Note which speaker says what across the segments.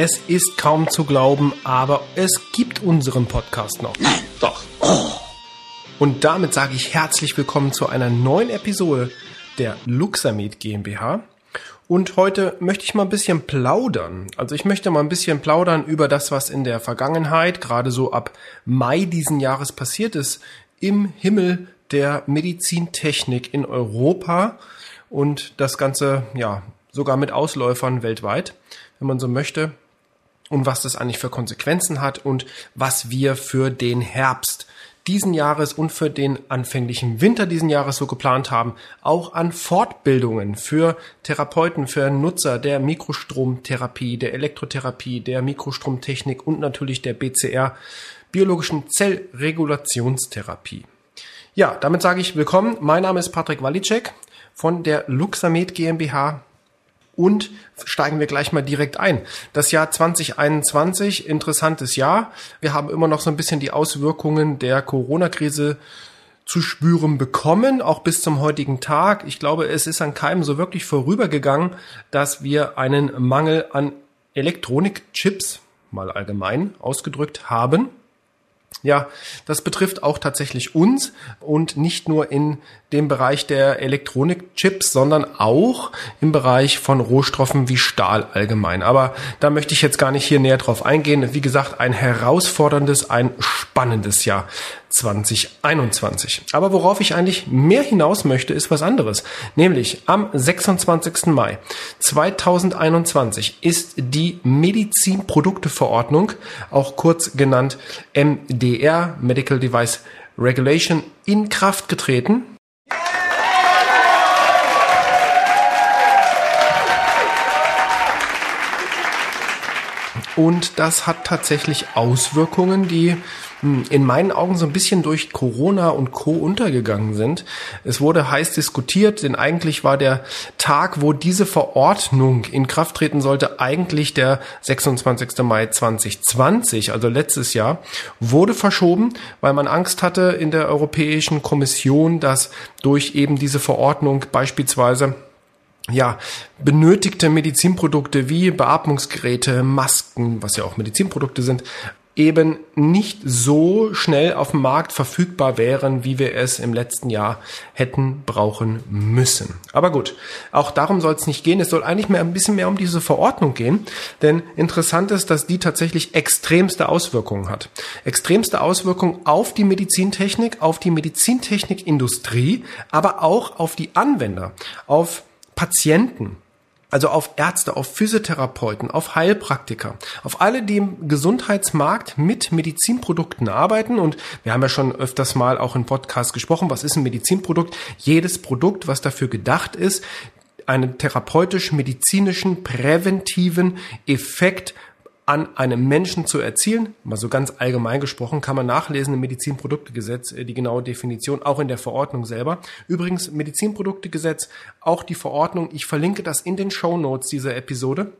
Speaker 1: Es ist kaum zu glauben, aber es gibt unseren Podcast noch.
Speaker 2: Nein, doch. Oh.
Speaker 1: Und damit sage ich herzlich willkommen zu einer neuen Episode der Luxamed GmbH. Und heute möchte ich mal ein bisschen plaudern. Also ich möchte mal ein bisschen plaudern über das, was in der Vergangenheit, gerade so ab Mai diesen Jahres passiert ist, im Himmel der Medizintechnik in Europa und das Ganze, ja, sogar mit Ausläufern weltweit, wenn man so möchte. Und was das eigentlich für Konsequenzen hat und was wir für den Herbst diesen Jahres und für den anfänglichen Winter diesen Jahres so geplant haben, auch an Fortbildungen für Therapeuten, für Nutzer der Mikrostromtherapie, der Elektrotherapie, der Mikrostromtechnik und natürlich der BCR, biologischen Zellregulationstherapie. Ja, damit sage ich willkommen. Mein Name ist Patrick Walicek von der Luxamed GmbH und steigen wir gleich mal direkt ein. Das Jahr 2021, interessantes Jahr. Wir haben immer noch so ein bisschen die Auswirkungen der Corona-Krise zu spüren bekommen, auch bis zum heutigen Tag. Ich glaube, es ist an keinem so wirklich vorübergegangen, dass wir einen Mangel an Elektronikchips, mal allgemein ausgedrückt, haben. Ja, das betrifft auch tatsächlich uns und nicht nur in dem Bereich der Elektronikchips, sondern auch im Bereich von Rohstoffen wie Stahl allgemein. Aber da möchte ich jetzt gar nicht hier näher drauf eingehen. Wie gesagt, ein herausforderndes, ein spannendes Jahr 2021. Aber worauf ich eigentlich mehr hinaus möchte, ist was anderes. Nämlich am 26. Mai 2021 ist die Medizinprodukteverordnung, auch kurz genannt MDR, Medical Device Regulation, in Kraft getreten. Und das hat tatsächlich Auswirkungen, die hm, in meinen Augen so ein bisschen durch Corona und Co. untergegangen sind. Es wurde heiß diskutiert, denn eigentlich war der Tag, wo diese Verordnung in Kraft treten sollte, eigentlich der 26. Mai 2020, also letztes Jahr, wurde verschoben, weil man Angst hatte in der Europäischen Kommission, dass durch eben diese Verordnung beispielsweise ja, benötigte Medizinprodukte wie Beatmungsgeräte, Masken, was ja auch Medizinprodukte sind, eben nicht so schnell auf dem Markt verfügbar wären, wie wir es im letzten Jahr hätten brauchen müssen. Aber gut, auch darum soll es nicht gehen. Es soll eigentlich mehr ein bisschen mehr um diese Verordnung gehen, denn interessant ist, dass die tatsächlich extremste Auswirkungen hat. Extremste Auswirkungen auf die Medizintechnik, auf die Medizintechnikindustrie, aber auch auf die Anwender, auf Patienten, also auf Ärzte, auf Physiotherapeuten, auf Heilpraktiker, auf alle, die im Gesundheitsmarkt mit Medizinprodukten arbeiten. Und wir haben ja schon öfters mal auch im Podcast gesprochen, was ist ein Medizinprodukt? Jedes Produkt, was dafür gedacht ist, einen therapeutisch-medizinischen, präventiven Effekt an einem Menschen zu erzielen. Mal so ganz allgemein gesprochen kann man nachlesen im Medizinproduktegesetz äh, die genaue Definition, auch in der Verordnung selber. Übrigens Medizinproduktegesetz, auch die Verordnung. Ich verlinke das in den Show Notes dieser Episode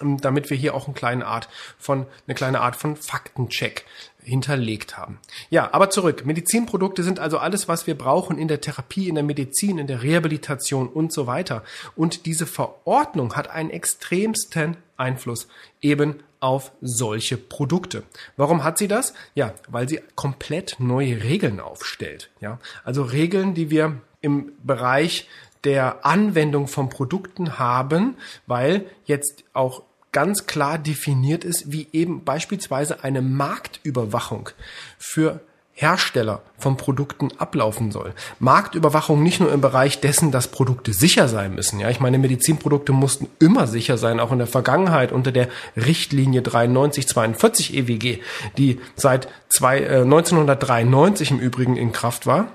Speaker 1: ähm, damit wir hier auch eine kleine Art von eine kleine Art von Faktencheck hinterlegt haben. Ja, aber zurück. Medizinprodukte sind also alles, was wir brauchen in der Therapie, in der Medizin, in der Rehabilitation und so weiter. Und diese Verordnung hat einen extremsten Einfluss eben auf solche Produkte. Warum hat sie das? Ja, weil sie komplett neue Regeln aufstellt. Ja, also Regeln, die wir im Bereich der Anwendung von Produkten haben, weil jetzt auch ganz klar definiert ist, wie eben beispielsweise eine Marktüberwachung für Hersteller von Produkten ablaufen soll. Marktüberwachung nicht nur im Bereich dessen, dass Produkte sicher sein müssen. Ja, ich meine, Medizinprodukte mussten immer sicher sein, auch in der Vergangenheit unter der Richtlinie 9342 EWG, die seit zwei, äh, 1993 im Übrigen in Kraft war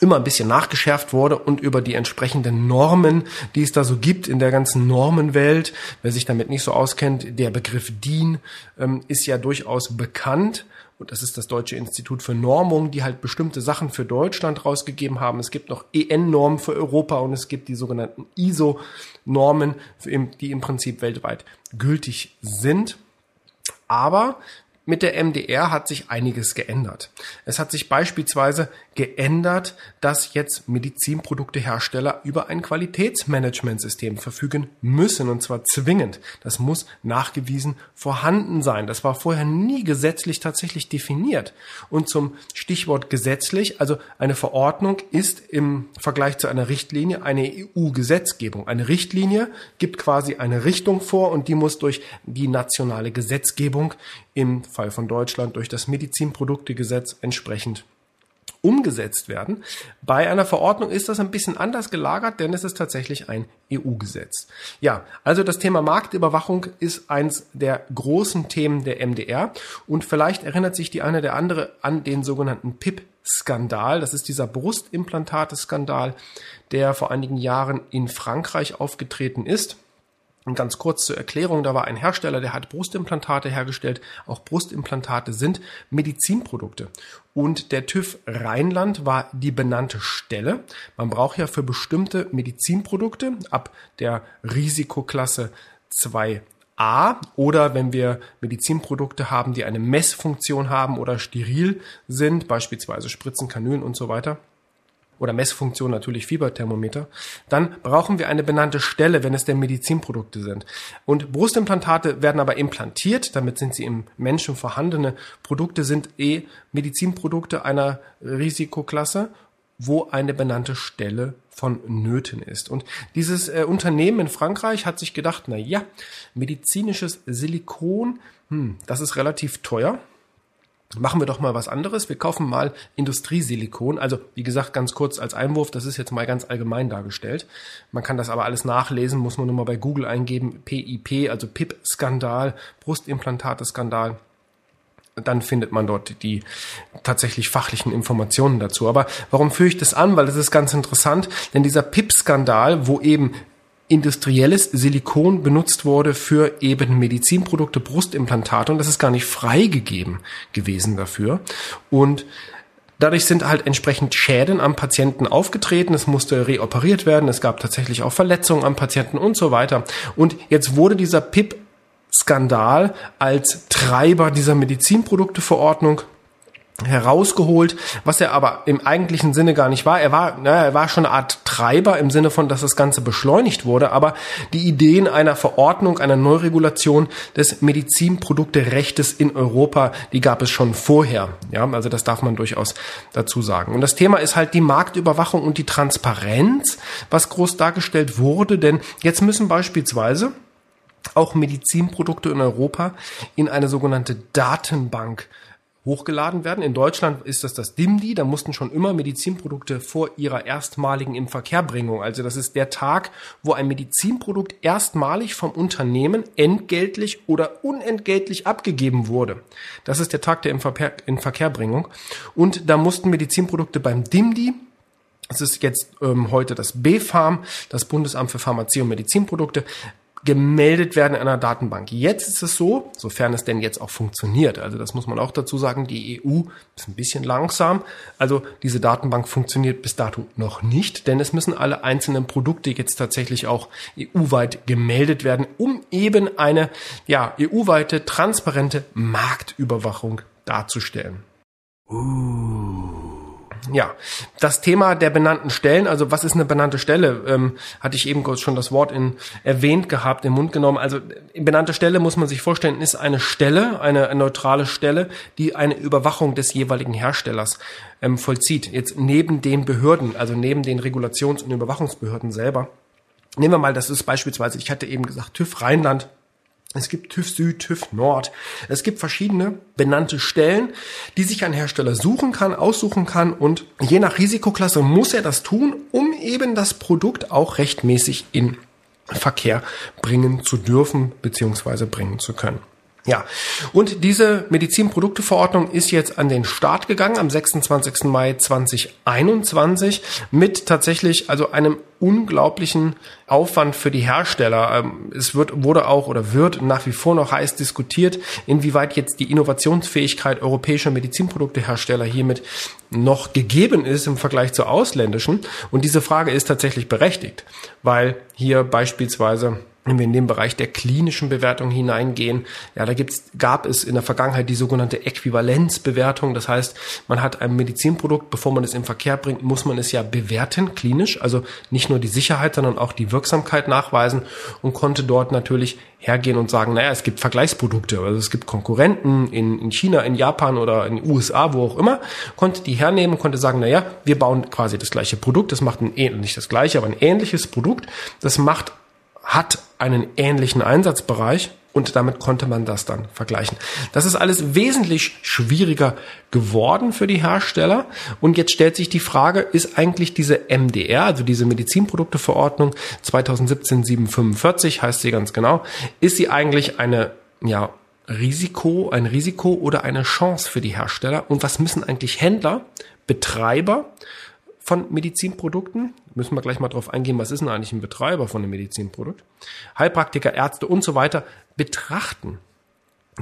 Speaker 1: immer ein bisschen nachgeschärft wurde und über die entsprechenden Normen, die es da so gibt in der ganzen Normenwelt. Wer sich damit nicht so auskennt, der Begriff DIN ähm, ist ja durchaus bekannt. Und das ist das Deutsche Institut für Normung, die halt bestimmte Sachen für Deutschland rausgegeben haben. Es gibt noch EN-Normen für Europa und es gibt die sogenannten ISO-Normen, die im Prinzip weltweit gültig sind. Aber mit der MDR hat sich einiges geändert. Es hat sich beispielsweise geändert, dass jetzt Medizinproduktehersteller über ein Qualitätsmanagementsystem verfügen müssen und zwar zwingend. Das muss nachgewiesen vorhanden sein. Das war vorher nie gesetzlich tatsächlich definiert. Und zum Stichwort gesetzlich, also eine Verordnung ist im Vergleich zu einer Richtlinie eine EU-Gesetzgebung. Eine Richtlinie gibt quasi eine Richtung vor und die muss durch die nationale Gesetzgebung im Fall von Deutschland durch das Medizinproduktegesetz entsprechend umgesetzt werden. Bei einer Verordnung ist das ein bisschen anders gelagert, denn es ist tatsächlich ein EU-Gesetz. Ja, also das Thema Marktüberwachung ist eins der großen Themen der MDR und vielleicht erinnert sich die eine der andere an den sogenannten PIP-Skandal. Das ist dieser Brustimplantate-Skandal, der vor einigen Jahren in Frankreich aufgetreten ist. Und ganz kurz zur Erklärung, da war ein Hersteller, der hat Brustimplantate hergestellt. Auch Brustimplantate sind Medizinprodukte. Und der TÜV Rheinland war die benannte Stelle. Man braucht ja für bestimmte Medizinprodukte ab der Risikoklasse 2a oder wenn wir Medizinprodukte haben, die eine Messfunktion haben oder steril sind, beispielsweise Spritzen, Kanülen und so weiter, oder Messfunktion natürlich Fieberthermometer, dann brauchen wir eine benannte Stelle, wenn es denn Medizinprodukte sind. Und Brustimplantate werden aber implantiert, damit sind sie im Menschen vorhandene Produkte, sind eh Medizinprodukte einer Risikoklasse, wo eine benannte Stelle von Nöten ist. Und dieses äh, Unternehmen in Frankreich hat sich gedacht, na ja, medizinisches Silikon, hm, das ist relativ teuer machen wir doch mal was anderes. Wir kaufen mal Industriesilikon. Also, wie gesagt, ganz kurz als Einwurf, das ist jetzt mal ganz allgemein dargestellt. Man kann das aber alles nachlesen, muss man nur mal bei Google eingeben. PIP, also PIP-Skandal, Brustimplantate-Skandal. Dann findet man dort die tatsächlich fachlichen Informationen dazu. Aber warum führe ich das an? Weil das ist ganz interessant, denn dieser PIP-Skandal, wo eben industrielles Silikon benutzt wurde für eben Medizinprodukte, Brustimplantate und das ist gar nicht freigegeben gewesen dafür. Und Dadurch sind halt entsprechend Schäden am Patienten aufgetreten. Es musste reoperiert werden. Es gab tatsächlich auch Verletzungen am Patienten und so weiter. Und jetzt wurde dieser PIP-Skandal als Treiber dieser Medizinprodukteverordnung herausgeholt, was er aber im eigentlichen Sinne gar nicht war. Er war, naja, er war schon eine Art Treiber im Sinne von, dass das Ganze beschleunigt wurde, aber die Ideen einer Verordnung, einer Neuregulation des Medizinprodukterechtes in Europa, die gab es schon vorher. Ja, also das darf man durchaus dazu sagen. Und das Thema ist halt die Marktüberwachung und die Transparenz, was groß dargestellt wurde, denn jetzt müssen beispielsweise auch Medizinprodukte in Europa in eine sogenannte Datenbank hochgeladen werden. In Deutschland ist das das DIMDI, da mussten schon immer Medizinprodukte vor ihrer erstmaligen Inverkehrbringung. Also das ist der Tag, wo ein Medizinprodukt erstmalig vom Unternehmen entgeltlich oder unentgeltlich abgegeben wurde. Das ist der Tag der Inverkehrbringung. Und da mussten Medizinprodukte beim DIMDI es ist jetzt ähm, heute das BfArM, das Bundesamt für Pharmazie und Medizinprodukte, gemeldet werden in einer Datenbank. Jetzt ist es so, sofern es denn jetzt auch funktioniert. Also das muss man auch dazu sagen, die EU ist ein bisschen langsam. Also diese Datenbank funktioniert bis dato noch nicht, denn es müssen alle einzelnen Produkte jetzt tatsächlich auch EU-weit gemeldet werden, um eben eine ja, EU-weite transparente Marktüberwachung darzustellen. Uh ja, das Thema der benannten Stellen, also was ist eine benannte Stelle, ähm, hatte ich eben kurz schon das Wort in, erwähnt gehabt, im Mund genommen. Also benannte Stelle muss man sich vorstellen, ist eine Stelle, eine, eine neutrale Stelle, die eine Überwachung des jeweiligen Herstellers ähm, vollzieht. Jetzt neben den Behörden, also neben den Regulations- und Überwachungsbehörden selber. Nehmen wir mal, das ist beispielsweise, ich hatte eben gesagt, TÜV Rheinland es gibt TÜV Süd, TÜV Nord. Es gibt verschiedene benannte Stellen, die sich ein Hersteller suchen kann, aussuchen kann und je nach Risikoklasse muss er das tun, um eben das Produkt auch rechtmäßig in Verkehr bringen zu dürfen bzw. bringen zu können. Ja, und diese Medizinprodukteverordnung ist jetzt an den Start gegangen am 26. Mai 2021 mit tatsächlich also einem unglaublichen Aufwand für die Hersteller. Ähm, es wird, wurde auch oder wird nach wie vor noch heiß diskutiert, inwieweit jetzt die Innovationsfähigkeit europäischer Medizinproduktehersteller hiermit noch gegeben ist im Vergleich zu ausländischen. Und diese Frage ist tatsächlich berechtigt, weil hier beispielsweise wenn wir in den Bereich der klinischen Bewertung hineingehen, ja, da gibt's, gab es in der Vergangenheit die sogenannte Äquivalenzbewertung. Das heißt, man hat ein Medizinprodukt, bevor man es in Verkehr bringt, muss man es ja bewerten, klinisch. Also nicht nur die Sicherheit, sondern auch die Wirksamkeit nachweisen und konnte dort natürlich hergehen und sagen, naja, es gibt Vergleichsprodukte, also es gibt Konkurrenten in, in China, in Japan oder in den USA, wo auch immer, konnte die hernehmen, konnte sagen, naja, wir bauen quasi das gleiche Produkt, das macht ein, nicht das gleiche, aber ein ähnliches Produkt, das macht hat einen ähnlichen Einsatzbereich und damit konnte man das dann vergleichen. Das ist alles wesentlich schwieriger geworden für die Hersteller. Und jetzt stellt sich die Frage, ist eigentlich diese MDR, also diese Medizinprodukteverordnung 2017-745, heißt sie ganz genau, ist sie eigentlich eine, ja, Risiko, ein Risiko oder eine Chance für die Hersteller? Und was müssen eigentlich Händler, Betreiber von Medizinprodukten. Müssen wir gleich mal drauf eingehen, was ist denn eigentlich ein Betreiber von einem Medizinprodukt? Heilpraktiker, Ärzte und so weiter betrachten.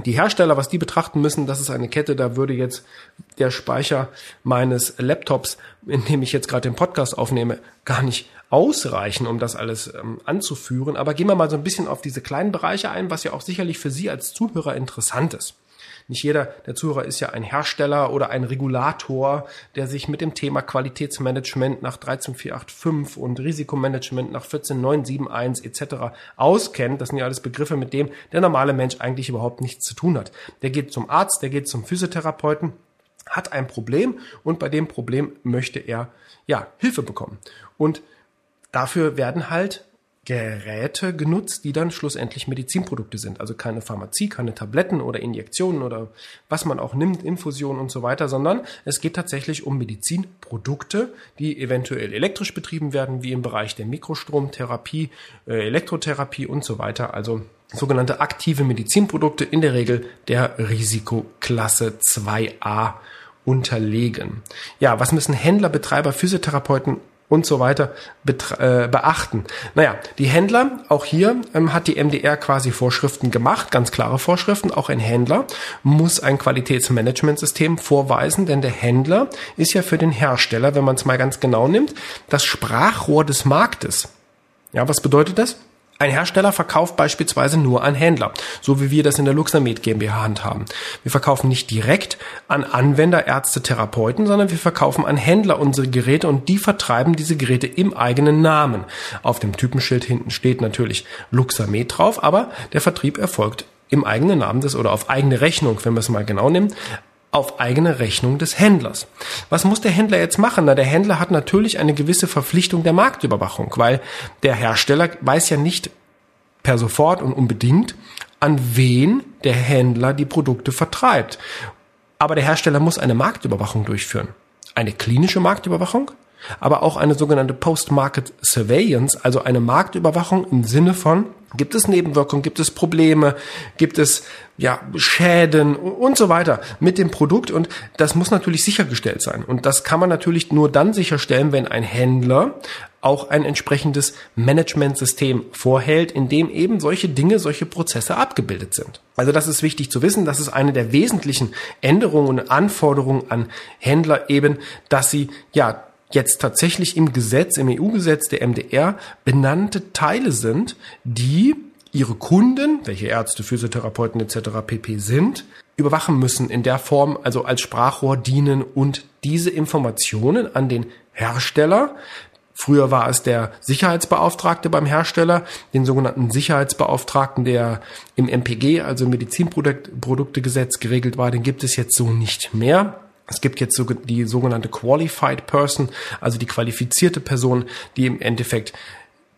Speaker 1: Die Hersteller, was die betrachten müssen, das ist eine Kette, da würde jetzt der Speicher meines Laptops, in dem ich jetzt gerade den Podcast aufnehme, gar nicht ausreichen, um das alles ähm, anzuführen. Aber gehen wir mal so ein bisschen auf diese kleinen Bereiche ein, was ja auch sicherlich für Sie als Zuhörer interessant ist. Nicht jeder der Zuhörer ist ja ein Hersteller oder ein Regulator, der sich mit dem Thema Qualitätsmanagement nach 13485 und Risikomanagement nach 14971 etc. auskennt. Das sind ja alles Begriffe, mit dem der normale Mensch eigentlich überhaupt nichts zu tun hat. Der geht zum Arzt, der geht zum Physiotherapeuten, hat ein Problem und bei dem Problem möchte er ja Hilfe bekommen. Und dafür werden halt Geräte genutzt, die dann schlussendlich Medizinprodukte sind. Also keine Pharmazie, keine Tabletten oder Injektionen oder was man auch nimmt, Infusionen und so weiter, sondern es geht tatsächlich um Medizinprodukte, die eventuell elektrisch betrieben werden, wie im Bereich der Mikrostromtherapie, äh, Elektrotherapie und so weiter. Also sogenannte aktive Medizinprodukte in der Regel der Risikoklasse 2a unterlegen. Ja, was müssen Händler, Betreiber, Physiotherapeuten und so weiter äh, beachten. Naja, die Händler, auch hier ähm, hat die MDR quasi Vorschriften gemacht, ganz klare Vorschriften. Auch ein Händler muss ein Qualitätsmanagementsystem vorweisen, denn der Händler ist ja für den Hersteller, wenn man es mal ganz genau nimmt, das Sprachrohr des Marktes. Ja, was bedeutet das? Ein Hersteller verkauft beispielsweise nur an Händler, so wie wir das in der Luxamed GmbH handhaben. Wir verkaufen nicht direkt an Anwender, Ärzte, Therapeuten, sondern wir verkaufen an Händler unsere Geräte und die vertreiben diese Geräte im eigenen Namen. Auf dem Typenschild hinten steht natürlich Luxamed drauf, aber der Vertrieb erfolgt im eigenen Namen des oder auf eigene Rechnung, wenn wir es mal genau nehmen, auf eigene Rechnung des Händlers. Was muss der Händler jetzt machen? Na, der Händler hat natürlich eine gewisse Verpflichtung der Marktüberwachung, weil der Hersteller weiß ja nicht per sofort und unbedingt, an wen der Händler die Produkte vertreibt. Aber der Hersteller muss eine Marktüberwachung durchführen. Eine klinische Marktüberwachung, aber auch eine sogenannte Post-Market Surveillance, also eine Marktüberwachung im Sinne von, gibt es Nebenwirkungen, gibt es Probleme, gibt es ja, Schäden und so weiter mit dem Produkt und das muss natürlich sichergestellt sein. Und das kann man natürlich nur dann sicherstellen, wenn ein Händler auch ein entsprechendes Managementsystem vorhält, in dem eben solche Dinge, solche Prozesse abgebildet sind. Also das ist wichtig zu wissen. Das ist eine der wesentlichen Änderungen und Anforderungen an Händler eben, dass sie ja jetzt tatsächlich im Gesetz, im EU-Gesetz der MDR benannte Teile sind, die ihre Kunden, welche Ärzte, Physiotherapeuten etc. pp sind, überwachen müssen in der Form, also als Sprachrohr dienen und diese Informationen an den Hersteller, Früher war es der Sicherheitsbeauftragte beim Hersteller, den sogenannten Sicherheitsbeauftragten, der im MPG, also Medizinproduktegesetz geregelt war, den gibt es jetzt so nicht mehr. Es gibt jetzt die sogenannte Qualified Person, also die qualifizierte Person, die im Endeffekt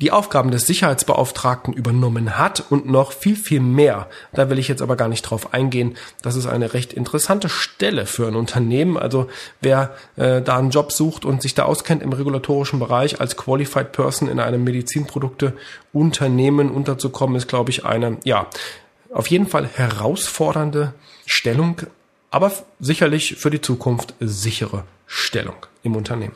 Speaker 1: die Aufgaben des Sicherheitsbeauftragten übernommen hat und noch viel, viel mehr. Da will ich jetzt aber gar nicht drauf eingehen. Das ist eine recht interessante Stelle für ein Unternehmen. Also wer äh, da einen Job sucht und sich da auskennt im regulatorischen Bereich als Qualified Person in einem Medizinprodukte-Unternehmen unterzukommen, ist, glaube ich, eine, ja, auf jeden Fall herausfordernde Stellung aber sicherlich für die Zukunft sichere Stellung im Unternehmen.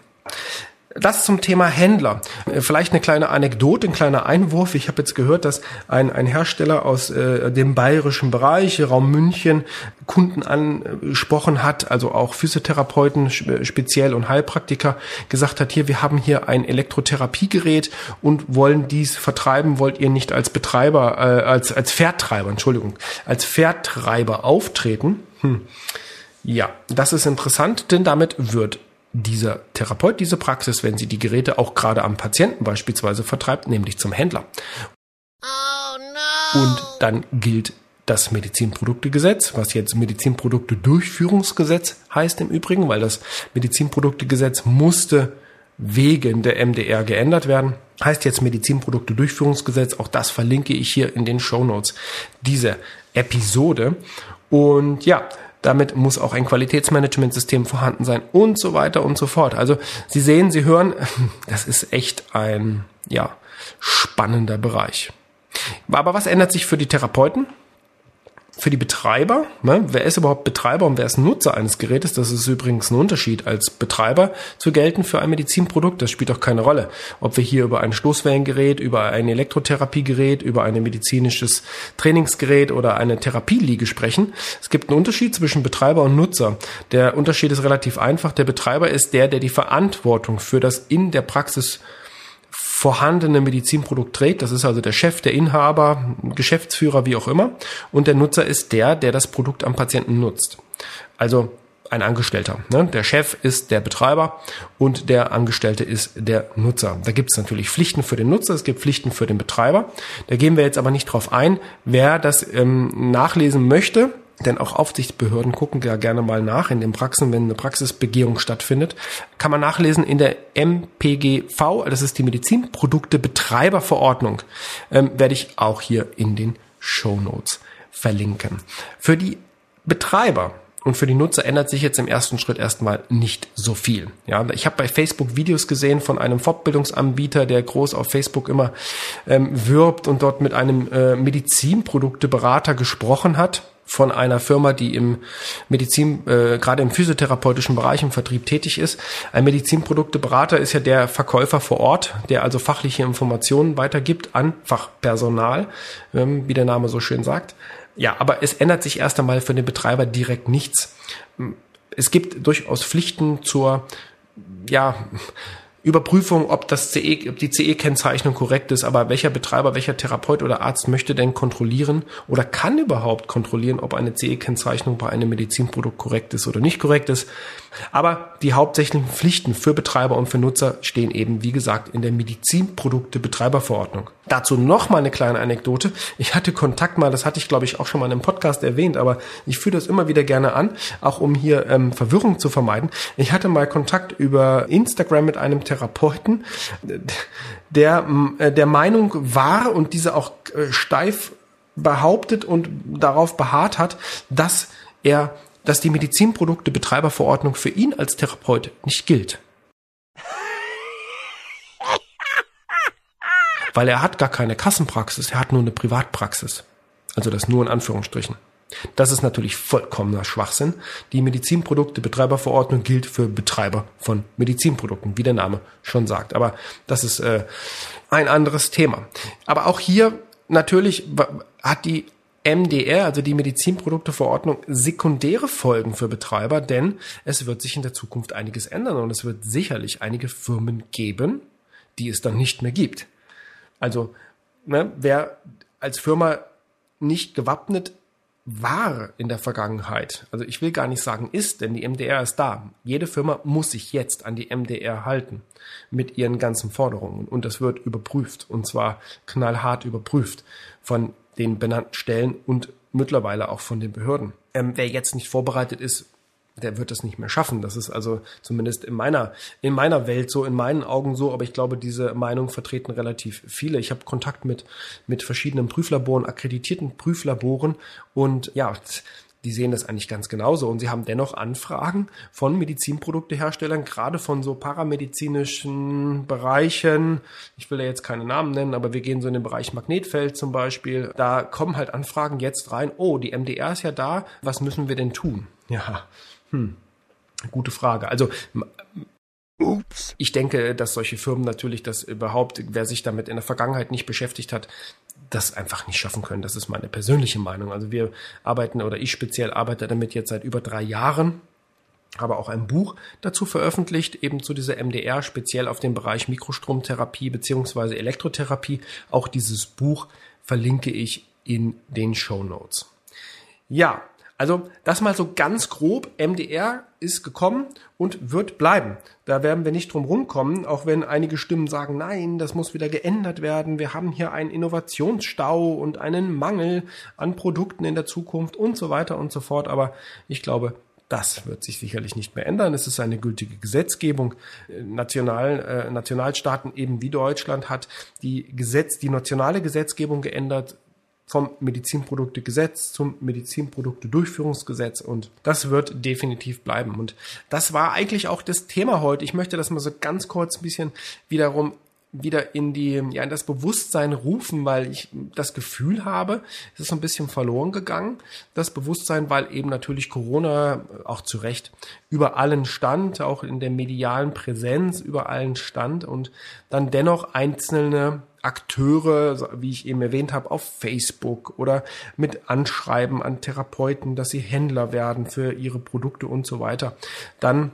Speaker 1: das zum Thema Händler. Äh, vielleicht eine kleine Anekdote, ein kleiner Einwurf. Ich habe jetzt gehört, dass ein, ein Hersteller aus äh, dem bayerischen Bereich, Raum München, Kunden angesprochen hat, also auch Physiotherapeuten speziell und Heilpraktiker, gesagt hat, hier, wir haben hier ein Elektrotherapiegerät und wollen dies vertreiben, wollt ihr nicht als Betreiber, äh, als, als Vertreiber, Entschuldigung, als Vertreiber auftreten? Hm. Ja, das ist interessant, denn damit wird dieser Therapeut, diese Praxis, wenn sie die Geräte auch gerade am Patienten beispielsweise vertreibt, nämlich zum Händler. Oh no. Und dann gilt das Medizinproduktegesetz, was jetzt Medizinprodukte-Durchführungsgesetz heißt im Übrigen, weil das Medizinproduktegesetz musste wegen der MDR geändert werden. Heißt jetzt Medizinprodukte-Durchführungsgesetz. Auch das verlinke ich hier in den Show Notes dieser Episode. Und ja, damit muss auch ein Qualitätsmanagementsystem vorhanden sein und so weiter und so fort. Also Sie sehen, Sie hören, das ist echt ein, ja, spannender Bereich. Aber was ändert sich für die Therapeuten? Für die Betreiber, ne, wer ist überhaupt Betreiber und wer ist Nutzer eines Gerätes, das ist übrigens ein Unterschied, als Betreiber zu gelten für ein Medizinprodukt, das spielt auch keine Rolle. Ob wir hier über ein Stoßwellengerät, über ein Elektrotherapiegerät, über ein medizinisches Trainingsgerät oder eine Therapieliege sprechen. Es gibt einen Unterschied zwischen Betreiber und Nutzer. Der Unterschied ist relativ einfach. Der Betreiber ist der, der die Verantwortung für das in der Praxis vorhandene Medizinprodukt trägt. Das ist also der Chef, der Inhaber, Geschäftsführer, wie auch immer. Und der Nutzer ist der, der das Produkt am Patienten nutzt. Also ein Angestellter. Ne? Der Chef ist der Betreiber und der Angestellte ist der Nutzer. Da gibt es natürlich Pflichten für den Nutzer, es gibt Pflichten für den Betreiber. Da gehen wir jetzt aber nicht drauf ein. Wer das ähm, nachlesen möchte, denn auch Aufsichtsbehörden gucken ja gerne mal nach in den Praxen, wenn eine Praxisbegehung stattfindet. Kann man nachlesen in der MPGV, das ist die Medizinprodukte-Betreiberverordnung, ähm, werde ich auch hier in den Show Notes verlinken. Für die Betreiber und für die Nutzer ändert sich jetzt im ersten Schritt erstmal nicht so viel. Ja, ich habe bei Facebook Videos gesehen von einem Fortbildungsanbieter, der groß auf Facebook immer ähm, wirbt und dort mit einem äh, Medizinprodukteberater gesprochen hat von einer Firma, die im Medizin, äh, gerade im physiotherapeutischen Bereich im Vertrieb tätig ist. Ein Medizinprodukteberater ist ja der Verkäufer vor Ort, der also fachliche Informationen weitergibt an Fachpersonal, ähm, wie der Name so schön sagt. Ja, aber es ändert sich erst einmal für den Betreiber direkt nichts. Es gibt durchaus Pflichten zur, ja, Überprüfung, ob das CE, ob die CE-Kennzeichnung korrekt ist, aber welcher Betreiber, welcher Therapeut oder Arzt möchte denn kontrollieren oder kann überhaupt kontrollieren, ob eine CE-Kennzeichnung bei einem Medizinprodukt korrekt ist oder nicht korrekt ist. Aber die hauptsächlichen Pflichten für Betreiber und für Nutzer stehen eben, wie gesagt, in der Medizinprodukte-Betreiberverordnung. Dazu noch mal eine kleine Anekdote. Ich hatte Kontakt mal, das hatte ich glaube ich auch schon mal in einem Podcast erwähnt, aber ich führe das immer wieder gerne an, auch um hier ähm, Verwirrung zu vermeiden. Ich hatte mal Kontakt über Instagram mit einem der äh, der Meinung war und diese auch äh, steif behauptet und darauf beharrt hat, dass er, dass die Medizinprodukte-Betreiberverordnung für ihn als Therapeut nicht gilt. Weil er hat gar keine Kassenpraxis, er hat nur eine Privatpraxis. Also das nur in Anführungsstrichen. Das ist natürlich vollkommener Schwachsinn. Die Medizinprodukte-Betreiberverordnung gilt für Betreiber von Medizinprodukten, wie der Name schon sagt. Aber das ist äh, ein anderes Thema. Aber auch hier natürlich hat die MDR, also die Medizinprodukteverordnung, sekundäre Folgen für Betreiber, denn es wird sich in der Zukunft einiges ändern und es wird sicherlich einige Firmen geben, die es dann nicht mehr gibt. Also ne, wer als Firma nicht gewappnet war in der Vergangenheit, also ich will gar nicht sagen ist, denn die MDR ist da. Jede Firma muss sich jetzt an die MDR halten mit ihren ganzen Forderungen und das wird überprüft und zwar knallhart überprüft von den benannten Stellen und mittlerweile auch von den Behörden. Ähm, wer jetzt nicht vorbereitet ist, der wird das nicht mehr schaffen. Das ist also zumindest in meiner, in meiner Welt so, in meinen Augen so, aber ich glaube, diese Meinung vertreten relativ viele. Ich habe Kontakt mit, mit verschiedenen Prüflaboren, akkreditierten Prüflaboren und ja, die sehen das eigentlich ganz genauso und sie haben dennoch Anfragen von Medizinprodukteherstellern, gerade von so paramedizinischen Bereichen. Ich will ja jetzt keine Namen nennen, aber wir gehen so in den Bereich Magnetfeld zum Beispiel. Da kommen halt Anfragen jetzt rein. Oh, die MDR ist ja da. Was müssen wir denn tun? Ja, hm, gute Frage. Also Ups. Ich denke, dass solche Firmen natürlich das überhaupt, wer sich damit in der Vergangenheit nicht beschäftigt hat, das einfach nicht schaffen können. Das ist meine persönliche Meinung. Also wir arbeiten oder ich speziell arbeite damit jetzt seit über drei Jahren habe auch ein Buch dazu veröffentlicht, eben zu dieser MDR, speziell auf dem Bereich Mikrostromtherapie beziehungsweise Elektrotherapie. Auch dieses Buch verlinke ich in den Show Notes. Ja, also das mal so ganz grob. MDR ist gekommen und wird bleiben. Da werden wir nicht drum rumkommen, auch wenn einige Stimmen sagen, nein, das muss wieder geändert werden. Wir haben hier einen Innovationsstau und einen Mangel an Produkten in der Zukunft und so weiter und so fort. Aber ich glaube, das wird sich sicherlich nicht mehr ändern. Es ist eine gültige Gesetzgebung. National, äh, Nationalstaaten eben wie Deutschland hat die Gesetz, die nationale Gesetzgebung geändert vom Medizinproduktegesetz zum Medizinprodukte-Durchführungsgesetz und das wird definitiv bleiben. Und das war eigentlich auch das Thema heute. Ich möchte das mal so ganz kurz ein bisschen wiederum wieder in die, ja, in das Bewusstsein rufen, weil ich das Gefühl habe, es ist so ein bisschen verloren gegangen. Das Bewusstsein, weil eben natürlich Corona auch zu Recht über allen stand, auch in der medialen Präsenz über allen stand und dann dennoch einzelne Akteure, wie ich eben erwähnt habe, auf Facebook oder mit Anschreiben an Therapeuten, dass sie Händler werden für ihre Produkte und so weiter, dann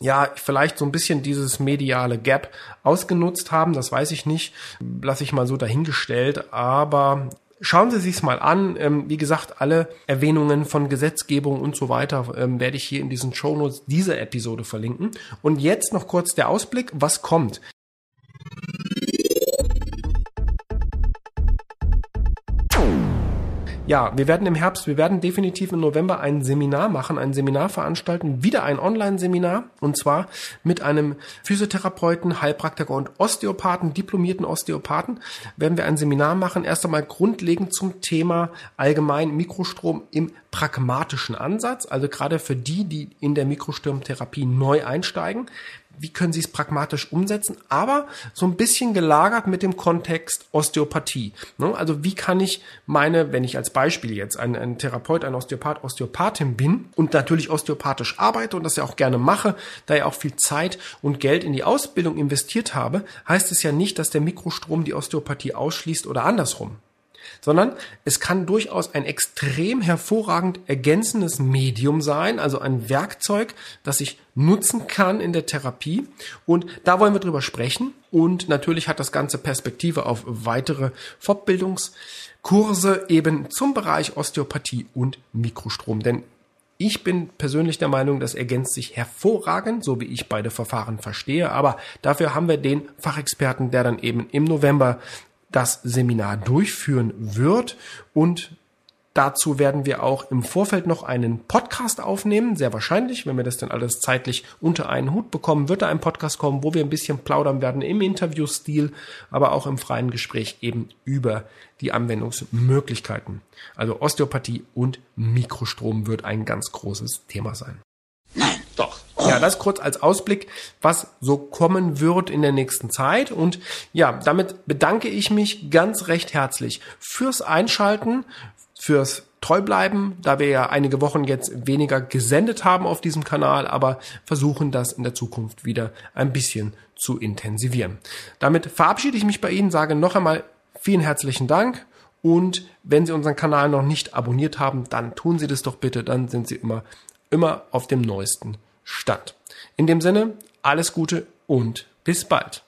Speaker 1: ja, vielleicht so ein bisschen dieses mediale Gap ausgenutzt haben, das weiß ich nicht, lasse ich mal so dahingestellt, aber Schauen Sie sich's mal an. Ähm, wie gesagt, alle Erwähnungen von Gesetzgebung und so weiter ähm, werde ich hier in diesen Shownotes dieser Episode verlinken. Und jetzt noch kurz der Ausblick, was kommt. Ja, wir werden im Herbst, wir werden definitiv im November ein Seminar machen, ein Seminar veranstalten, wieder ein Online-Seminar und zwar mit einem Physiotherapeuten, Heilpraktiker und Osteopathen, diplomierten Osteopathen, werden wir ein Seminar machen, erst einmal grundlegend zum Thema allgemein Mikrostrom im pragmatischen Ansatz, also gerade für die, die in der Mikrosturmtherapie neu einsteigen wie können Sie es pragmatisch umsetzen, aber so ein bisschen gelagert mit dem Kontext Osteopathie. Ne? Also wie kann ich meine, wenn ich als Beispiel jetzt ein, ein Therapeut, ein Osteopath, Osteopathin bin und natürlich osteopathisch arbeite und das ja auch gerne mache, da ja auch viel Zeit und Geld in die Ausbildung investiert habe, heißt es ja nicht, dass der Mikrostrom die Osteopathie ausschließt oder andersrum sondern es kann durchaus ein extrem hervorragend ergänzendes Medium sein, also ein Werkzeug, das ich nutzen kann in der Therapie. Und da wollen wir drüber sprechen. Und natürlich hat das Ganze Perspektive auf weitere Fortbildungskurse eben zum Bereich Osteopathie und Mikrostrom. Denn ich bin persönlich der Meinung, das ergänzt sich hervorragend, so wie ich beide Verfahren verstehe. Aber dafür haben wir den Fachexperten, der dann eben im November das Seminar durchführen wird und Dazu werden wir auch im Vorfeld noch einen Podcast aufnehmen. Sehr wahrscheinlich, wenn wir das dann alles zeitlich unter einen Hut bekommen, wird da ein Podcast kommen, wo wir ein bisschen plaudern werden im Interviewstil, aber auch im freien Gespräch eben über die Anwendungsmöglichkeiten. Also Osteopathie und Mikrostrom wird ein ganz großes Thema sein. Ja, das kurz als Ausblick, was so kommen wird in der nächsten Zeit. Und ja, damit bedanke ich mich ganz recht herzlich fürs Einschalten, fürs Treubleiben, da wir ja einige Wochen jetzt weniger gesendet haben auf diesem Kanal, aber versuchen das in der Zukunft wieder ein bisschen zu intensivieren. Damit verabschiede ich mich bei Ihnen, sage noch einmal vielen herzlichen Dank und wenn Sie unseren Kanal noch nicht abonniert haben, dann tun Sie das doch bitte, dann sind Sie immer, immer auf dem neuesten Stand. In dem Sinne, alles Gute und bis bald.